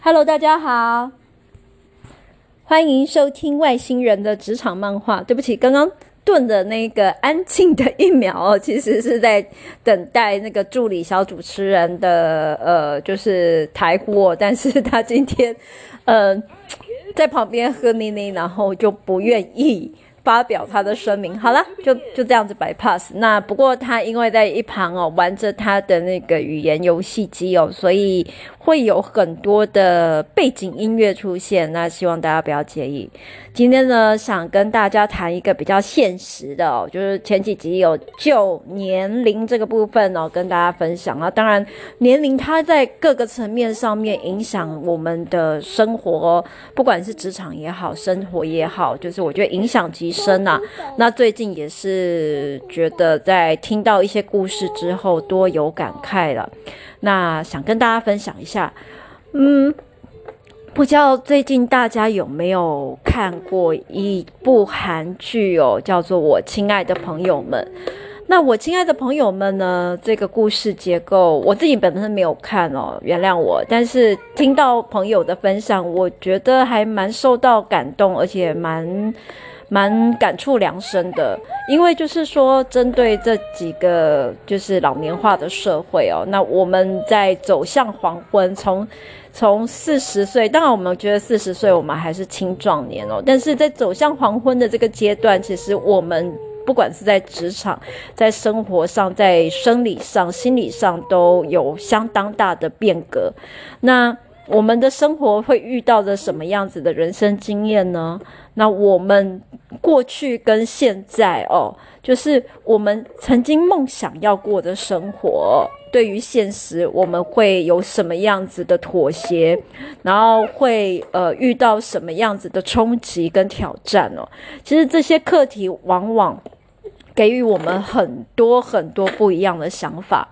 Hello，大家好，欢迎收听外星人的职场漫画。对不起，刚刚顿的那个安静的一秒哦，其实是在等待那个助理小主持人的呃，就是台呼，但是他今天呃在旁边喝奶奶，然后就不愿意。发表他的声明，好了，就就这样子 bypass。那不过他因为在一旁哦玩着他的那个语言游戏机哦，所以会有很多的背景音乐出现。那希望大家不要介意。今天呢，想跟大家谈一个比较现实的哦，就是前几集有就年龄这个部分哦，跟大家分享啊。当然，年龄它在各个层面上面影响我们的生活哦，不管是职场也好，生活也好，就是我觉得影响极深呐。那最近也是觉得在听到一些故事之后，多有感慨了。那想跟大家分享一下，嗯。不知道最近大家有没有看过一部韩剧哦，叫做《我亲爱的朋友们》。那我亲爱的朋友们呢，这个故事结构我自己本身没有看哦，原谅我。但是听到朋友的分享，我觉得还蛮受到感动，而且蛮蛮感触良深的。因为就是说，针对这几个就是老年化的社会哦，那我们在走向黄昏，从。从四十岁，当然我们觉得四十岁我们还是青壮年哦，但是在走向黄昏的这个阶段，其实我们不管是在职场、在生活上、在生理上、心理上都有相当大的变革。那我们的生活会遇到的什么样子的人生经验呢？那我们过去跟现在哦，就是我们曾经梦想要过的生活。对于现实，我们会有什么样子的妥协，然后会呃遇到什么样子的冲击跟挑战哦。其实这些课题往往给予我们很多很多不一样的想法。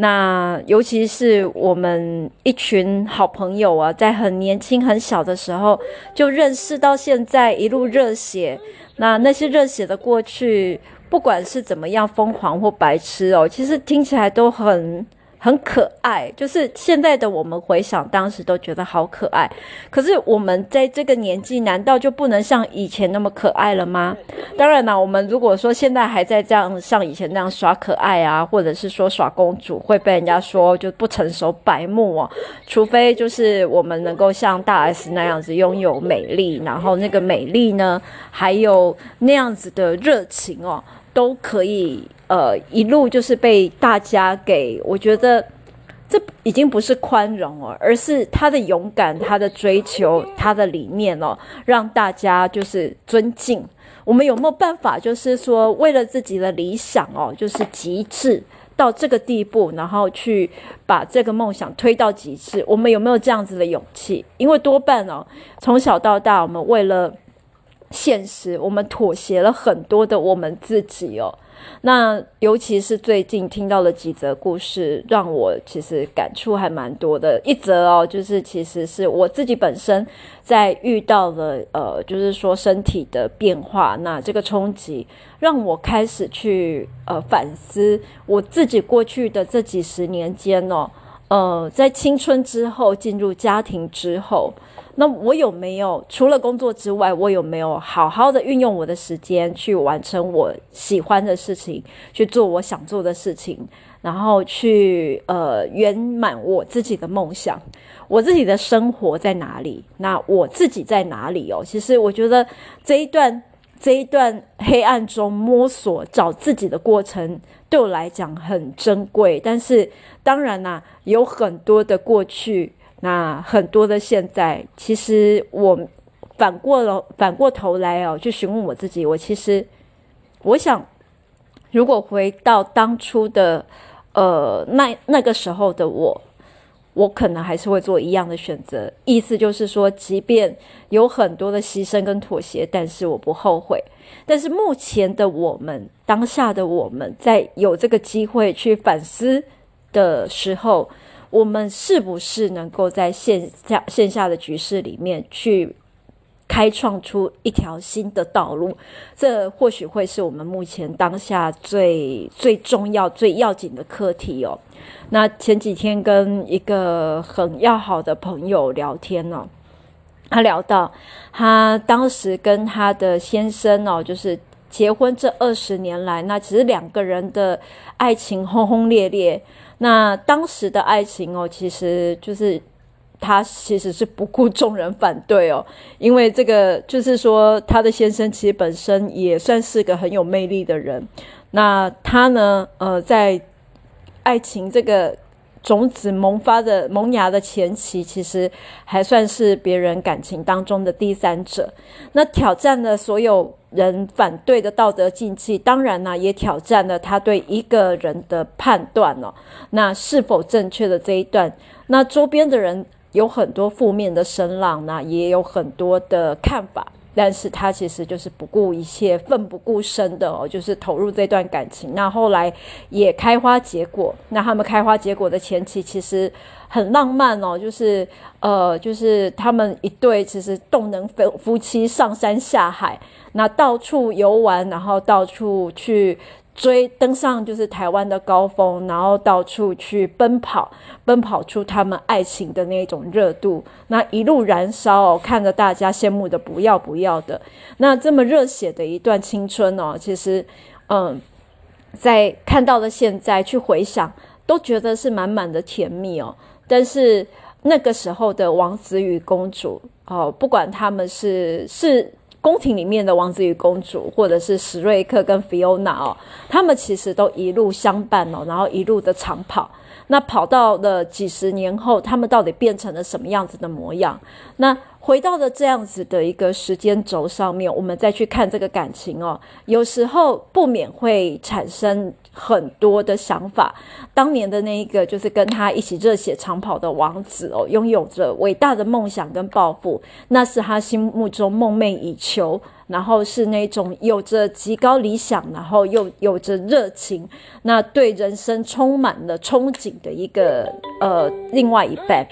那尤其是我们一群好朋友啊，在很年轻很小的时候就认识到现在一路热血，那那些热血的过去。不管是怎么样疯狂或白痴哦，其实听起来都很很可爱。就是现在的我们回想当时都觉得好可爱。可是我们在这个年纪，难道就不能像以前那么可爱了吗？当然啦，我们如果说现在还在这样像以前那样耍可爱啊，或者是说耍公主，会被人家说就不成熟、白目哦。除非就是我们能够像大 S 那样子拥有美丽，然后那个美丽呢，还有那样子的热情哦。都可以，呃，一路就是被大家给，我觉得这已经不是宽容哦，而是他的勇敢、他的追求、他的理念哦，让大家就是尊敬。我们有没有办法，就是说为了自己的理想哦，就是极致到这个地步，然后去把这个梦想推到极致？我们有没有这样子的勇气？因为多半哦，从小到大，我们为了。现实，我们妥协了很多的我们自己哦。那尤其是最近听到了几则故事，让我其实感触还蛮多的。一则哦，就是其实是我自己本身在遇到了呃，就是说身体的变化，那这个冲击让我开始去呃反思我自己过去的这几十年间哦，呃，在青春之后进入家庭之后。那我有没有除了工作之外，我有没有好好的运用我的时间去完成我喜欢的事情，去做我想做的事情，然后去呃圆满我自己的梦想？我自己的生活在哪里？那我自己在哪里哦？其实我觉得这一段这一段黑暗中摸索找自己的过程，对我来讲很珍贵。但是当然啦，有很多的过去。那很多的现在，其实我反过了，反过头来哦，去询问我自己，我其实我想，如果回到当初的呃那那个时候的我，我可能还是会做一样的选择。意思就是说，即便有很多的牺牲跟妥协，但是我不后悔。但是目前的我们，当下的我们，在有这个机会去反思的时候。我们是不是能够在线下线下的局势里面去开创出一条新的道路。这或许会是我们目前当下最最重要、最要紧的课题哦。那前几天跟一个很要好的朋友聊天呢、哦，他聊到他当时跟他的先生哦，就是结婚这二十年来，那其实两个人的爱情轰轰烈烈。那当时的爱情哦，其实就是他其实是不顾众人反对哦，因为这个就是说他的先生其实本身也算是个很有魅力的人。那他呢，呃，在爱情这个种子萌发的萌芽的前期，其实还算是别人感情当中的第三者。那挑战了所有人反对的道德禁忌，当然呢，也挑战了他对一个人的判断哦。那是否正确的这一段，那周边的人有很多负面的声浪，那也有很多的看法。但是他其实就是不顾一切、奋不顾身的哦，就是投入这段感情。那后来也开花结果。那他们开花结果的前期其实很浪漫哦，就是呃，就是他们一对其实动能夫夫妻上山下海，那到处游玩，然后到处去。追登上就是台湾的高峰，然后到处去奔跑，奔跑出他们爱情的那种热度，那一路燃烧哦，看着大家羡慕的不要不要的。那这么热血的一段青春哦，其实，嗯，在看到了现在去回想，都觉得是满满的甜蜜哦。但是那个时候的王子与公主哦，不管他们是是。宫廷里面的王子与公主，或者是史瑞克跟菲欧娜哦，他们其实都一路相伴哦，然后一路的长跑。那跑到了几十年后，他们到底变成了什么样子的模样？那回到了这样子的一个时间轴上面，我们再去看这个感情哦，有时候不免会产生很多的想法。当年的那一个就是跟他一起热血长跑的王子哦，拥有着伟大的梦想跟抱负，那是他心目中梦寐以求。然后是那种有着极高理想，然后又有着热情，那对人生充满了憧憬的一个呃另外一半。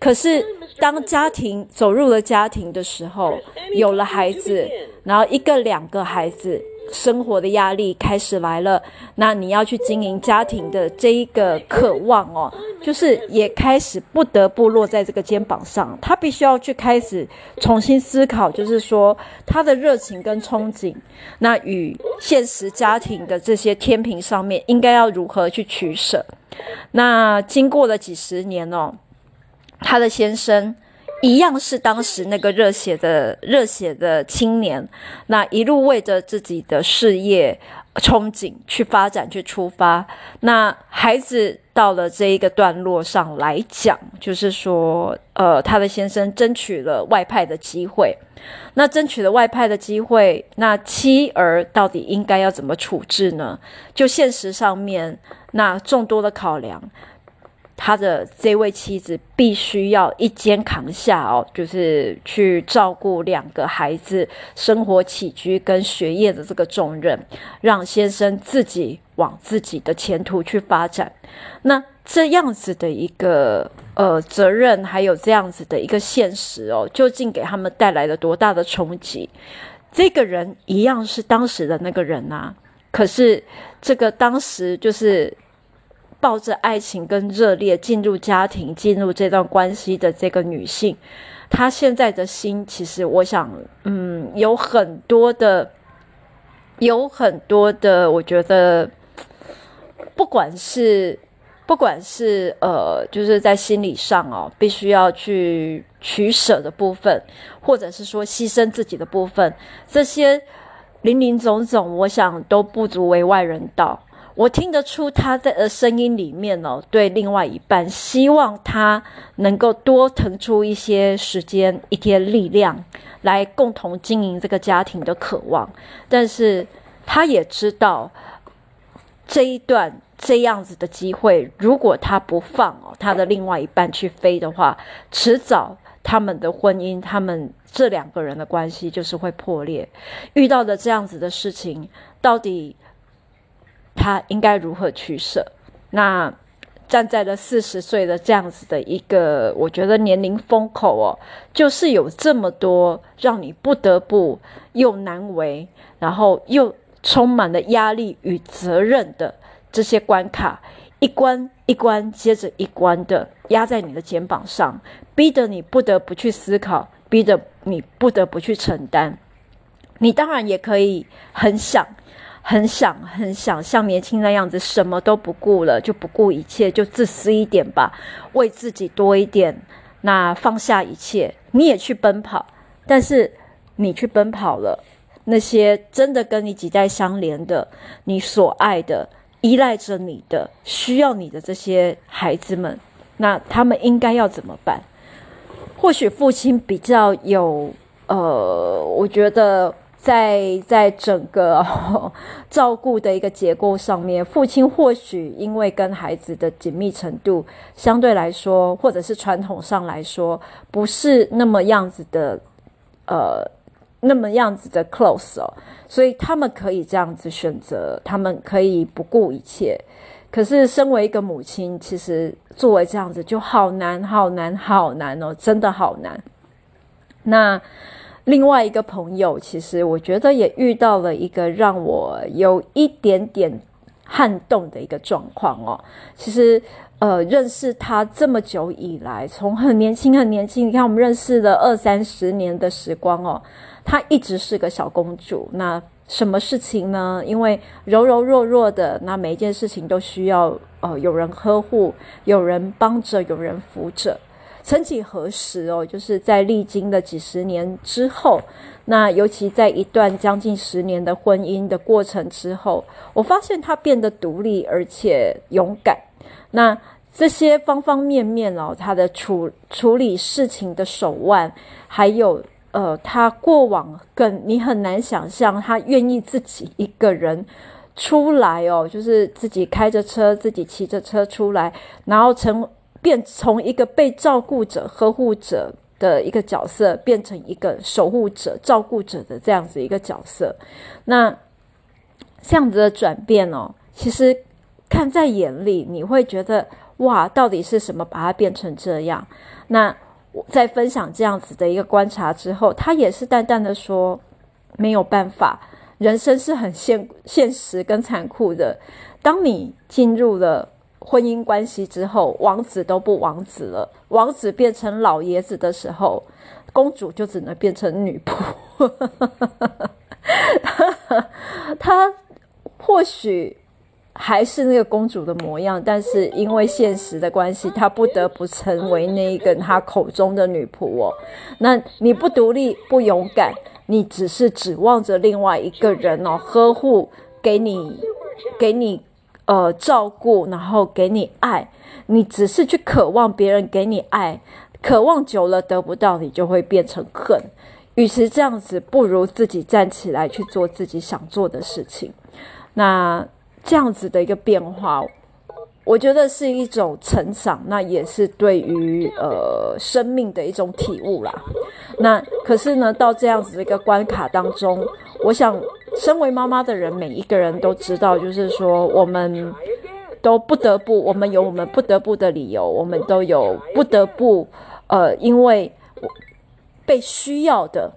可是当家庭走入了家庭的时候，有了孩子，然后一个两个孩子。生活的压力开始来了，那你要去经营家庭的这一个渴望哦，就是也开始不得不落在这个肩膀上，他必须要去开始重新思考，就是说他的热情跟憧憬，那与现实家庭的这些天平上面应该要如何去取舍？那经过了几十年哦，他的先生。一样是当时那个热血的热血的青年，那一路为着自己的事业憧憬去发展去出发。那孩子到了这一个段落上来讲，就是说，呃，他的先生争取了外派的机会。那争取了外派的机会，那妻儿到底应该要怎么处置呢？就现实上面，那众多的考量。他的这位妻子必须要一肩扛下哦，就是去照顾两个孩子生活起居跟学业的这个重任，让先生自己往自己的前途去发展。那这样子的一个呃责任，还有这样子的一个现实哦，究竟给他们带来了多大的冲击？这个人一样是当时的那个人、啊，可是这个当时就是。抱着爱情跟热烈进入家庭、进入这段关系的这个女性，她现在的心，其实我想，嗯，有很多的，有很多的，我觉得，不管是，不管是呃，就是在心理上哦，必须要去取舍的部分，或者是说牺牲自己的部分，这些林林总总，我想都不足为外人道。我听得出他在的声音里面哦，对另外一半，希望他能够多腾出一些时间、一些力量，来共同经营这个家庭的渴望。但是他也知道这一段这样子的机会，如果他不放哦，他的另外一半去飞的话，迟早他们的婚姻，他们这两个人的关系就是会破裂。遇到的这样子的事情，到底？他应该如何取舍？那站在了四十岁的这样子的一个，我觉得年龄风口哦，就是有这么多让你不得不又难为，然后又充满了压力与责任的这些关卡，一关一关接着一关的压在你的肩膀上，逼得你不得不去思考，逼得你不得不去承担。你当然也可以很想。很想很想像年轻那样子，什么都不顾了，就不顾一切，就自私一点吧，为自己多一点，那放下一切，你也去奔跑。但是你去奔跑了，那些真的跟你几代相连的，你所爱的、依赖着你的、需要你的这些孩子们，那他们应该要怎么办？或许父亲比较有，呃，我觉得。在在整个、照顾的一个结构上面，父亲或许因为跟孩子的紧密程度相对来说，或者是传统上来说，不是那么样子的，呃，那么样子的 close 哦，所以他们可以这样子选择，他们可以不顾一切。可是身为一个母亲，其实作为这样子就好难，好难，好难哦，真的好难。那。另外一个朋友，其实我觉得也遇到了一个让我有一点点撼动的一个状况哦。其实，呃，认识他这么久以来，从很年轻很年轻，你看我们认识了二三十年的时光哦，她一直是个小公主。那什么事情呢？因为柔柔弱弱的，那每一件事情都需要呃有人呵护，有人帮着，有人扶着。曾几何时哦，就是在历经了几十年之后，那尤其在一段将近十年的婚姻的过程之后，我发现他变得独立而且勇敢。那这些方方面面哦，他的处处理事情的手腕，还有呃，他过往更你很难想象，他愿意自己一个人出来哦，就是自己开着车，自己骑着车出来，然后成。变从一个被照顾者、呵护者的一个角色，变成一个守护者、照顾者的这样子一个角色。那这样子的转变哦，其实看在眼里，你会觉得哇，到底是什么把它变成这样？那我在分享这样子的一个观察之后，他也是淡淡的说，没有办法，人生是很现现实跟残酷的。当你进入了。婚姻关系之后，王子都不王子了，王子变成老爷子的时候，公主就只能变成女仆。她或许还是那个公主的模样，但是因为现实的关系，她不得不成为那一个她口中的女仆哦。那你不独立、不勇敢，你只是指望着另外一个人哦，呵护给你，给你。呃，照顾，然后给你爱，你只是去渴望别人给你爱，渴望久了得不到，你就会变成恨。与其这样子，不如自己站起来去做自己想做的事情。那这样子的一个变化，我觉得是一种成长，那也是对于呃生命的一种体悟啦。那可是呢，到这样子的一个关卡当中，我想。身为妈妈的人，每一个人都知道，就是说，我们都不得不，我们有我们不得不的理由，我们都有不得不，呃，因为被需要的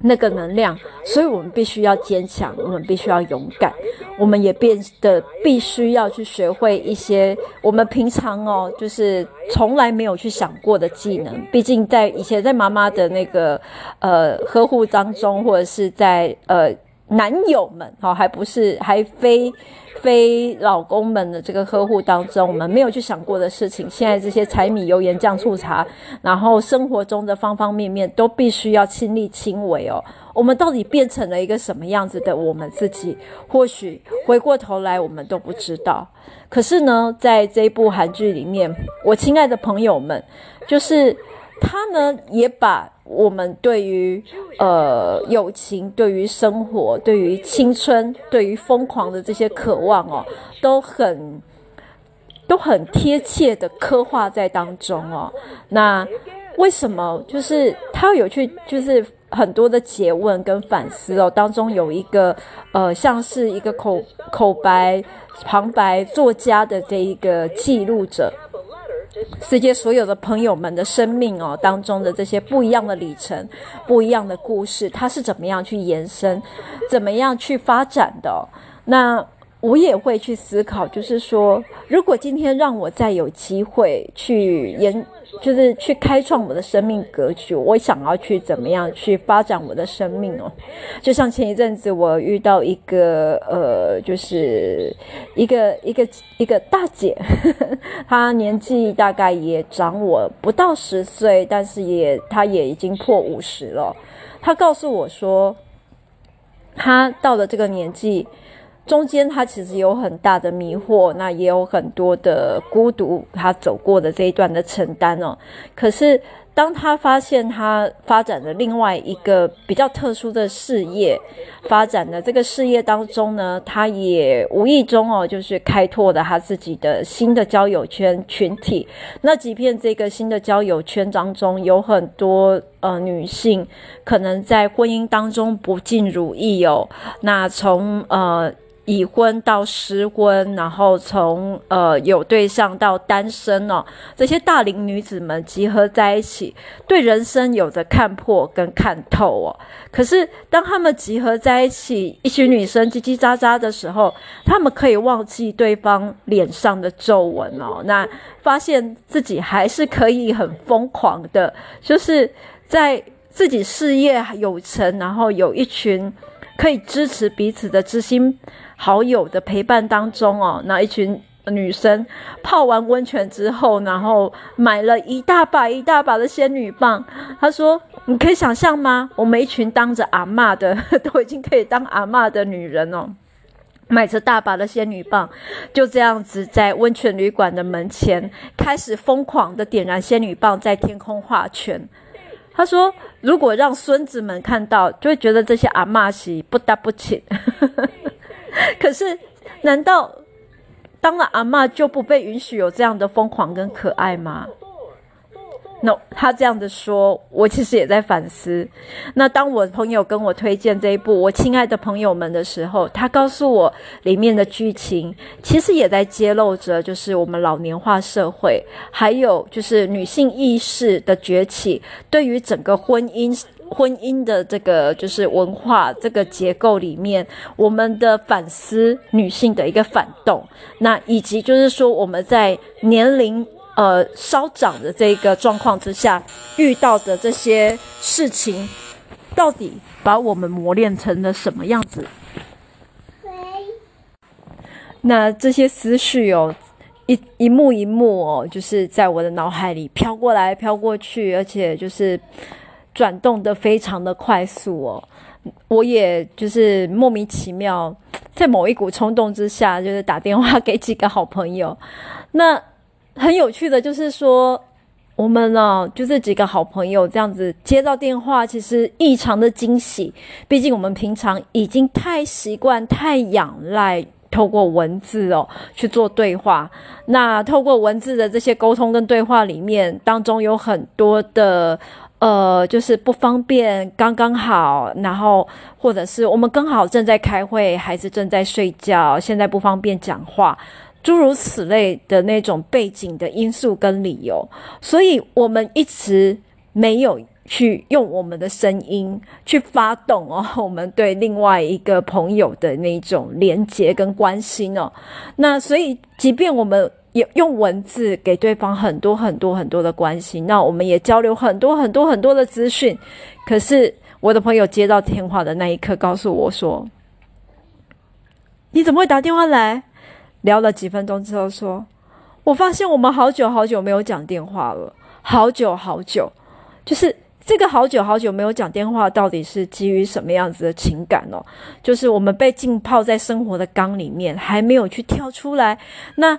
那个能量，所以我们必须要坚强，我们必须要勇敢，我们也变得必须要去学会一些我们平常哦，就是从来没有去想过的技能。毕竟在以前在妈妈的那个呃呵护当中，或者是在呃。男友们，好，还不是还非非老公们的这个呵护当中，我们没有去想过的事情。现在这些柴米油盐酱醋茶，然后生活中的方方面面都必须要亲力亲为哦。我们到底变成了一个什么样子的我们自己？或许回过头来我们都不知道。可是呢，在这部韩剧里面，我亲爱的朋友们，就是他呢也把。我们对于呃友情、对于生活、对于青春、对于疯狂的这些渴望哦，都很都很贴切的刻画在当中哦。那为什么就是他有去就是很多的诘问跟反思哦，当中有一个呃，像是一个口口白、旁白作家的这一个记录者，世界所有的朋友们的生命哦当中的这些不一样的里程、不一样的故事，它是怎么样去延伸、怎么样去发展的？那。我也会去思考，就是说，如果今天让我再有机会去研，就是去开创我的生命格局，我想要去怎么样去发展我的生命哦。就像前一阵子我遇到一个呃，就是一个一个一个大姐，呵呵，她年纪大概也长我不到十岁，但是也她也已经破五十了。她告诉我说，她到了这个年纪。中间他其实有很大的迷惑，那也有很多的孤独，他走过的这一段的承担哦。可是当他发现他发展了另外一个比较特殊的事业，发展的这个事业当中呢，他也无意中哦，就是开拓了他自己的新的交友圈群体。那即便这个新的交友圈当中有很多呃女性，可能在婚姻当中不尽如意哦，那从呃。已婚到失婚，然后从呃有对象到单身哦，这些大龄女子们集合在一起，对人生有着看破跟看透哦。可是当她们集合在一起，一群女生叽叽喳喳的时候，她们可以忘记对方脸上的皱纹哦，那发现自己还是可以很疯狂的，就是在自己事业有成，然后有一群可以支持彼此的知心。好友的陪伴当中哦，那一群女生泡完温泉之后，然后买了一大把一大把的仙女棒。她说：“你可以想象吗？我们一群当着阿嬷的，都已经可以当阿嬷的女人哦，买着大把的仙女棒，就这样子在温泉旅馆的门前开始疯狂的点燃仙女棒，在天空画圈。”她说：“如果让孙子们看到，就会觉得这些阿嬷是不搭不起。” 可是，难道当了阿嬷就不被允许有这样的疯狂跟可爱吗？No，他这样的说，我其实也在反思。那当我朋友跟我推荐这一部《我亲爱的朋友们》的时候，他告诉我里面的剧情其实也在揭露着，就是我们老年化社会，还有就是女性意识的崛起，对于整个婚姻。婚姻的这个就是文化这个结构里面，我们的反思女性的一个反动，那以及就是说我们在年龄呃稍长的这个状况之下遇到的这些事情，到底把我们磨练成了什么样子？那这些思绪哦，一一幕一幕哦，就是在我的脑海里飘过来飘过去，而且就是。转动得非常的快速哦，我也就是莫名其妙，在某一股冲动之下，就是打电话给几个好朋友。那很有趣的就是说，我们呢，就是几个好朋友这样子接到电话，其实异常的惊喜。毕竟我们平常已经太习惯、太仰赖透过文字哦去做对话。那透过文字的这些沟通跟对话里面，当中有很多的。呃，就是不方便，刚刚好，然后或者是我们刚好正在开会，孩子正在睡觉，现在不方便讲话，诸如此类的那种背景的因素跟理由，所以我们一直没有去用我们的声音去发动哦，我们对另外一个朋友的那种连接跟关心哦，那所以即便我们。也用文字给对方很多很多很多的关心，那我们也交流很多很多很多的资讯。可是我的朋友接到电话的那一刻，告诉我说：“你怎么会打电话来？”聊了几分钟之后，说：“我发现我们好久好久没有讲电话了，好久好久。就是这个好久好久没有讲电话，到底是基于什么样子的情感哦？就是我们被浸泡在生活的缸里面，还没有去跳出来。那。”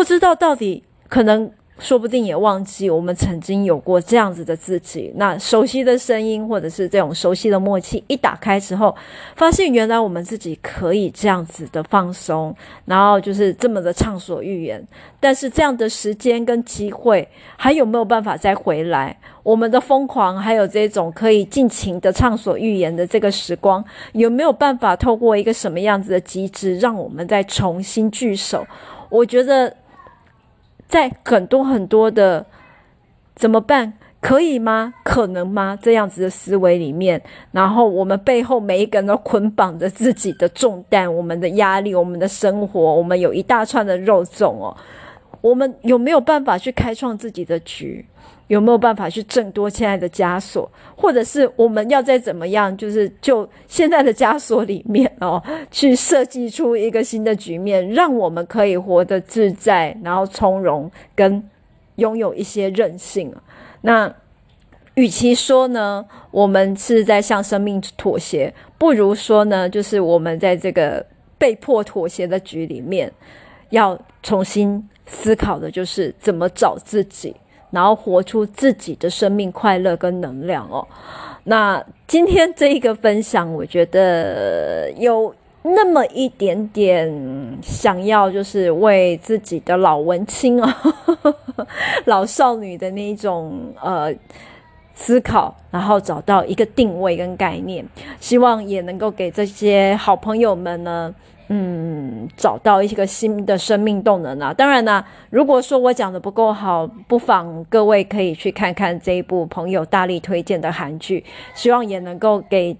不知道到底可能说不定也忘记我们曾经有过这样子的自己。那熟悉的声音，或者是这种熟悉的默契，一打开之后，发现原来我们自己可以这样子的放松，然后就是这么的畅所欲言。但是这样的时间跟机会，还有没有办法再回来？我们的疯狂，还有这种可以尽情的畅所欲言的这个时光，有没有办法透过一个什么样子的机制，让我们再重新聚首？我觉得。在很多很多的怎么办？可以吗？可能吗？这样子的思维里面，然后我们背后每一个人都捆绑着自己的重担、我们的压力、我们的生活，我们有一大串的肉粽哦。我们有没有办法去开创自己的局？有没有办法去挣脱现在的枷锁？或者是我们要再怎么样，就是就现在的枷锁里面哦，去设计出一个新的局面，让我们可以活得自在，然后从容，跟拥有一些韧性。那与其说呢，我们是在向生命妥协，不如说呢，就是我们在这个被迫妥协的局里面，要重新思考的就是怎么找自己。然后活出自己的生命快乐跟能量哦。那今天这一个分享，我觉得有那么一点点想要，就是为自己的老文青啊、哦、老少女的那一种呃思考，然后找到一个定位跟概念，希望也能够给这些好朋友们呢。嗯，找到一个新的生命动能啊！当然呢，如果说我讲的不够好，不妨各位可以去看看这一部朋友大力推荐的韩剧，希望也能够给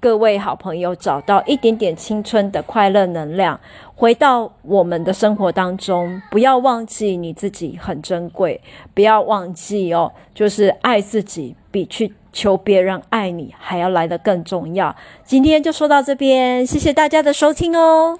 各位好朋友找到一点点青春的快乐能量，回到我们的生活当中。不要忘记你自己很珍贵，不要忘记哦，就是爱自己比去求别人爱你还要来得更重要。今天就说到这边，谢谢大家的收听哦。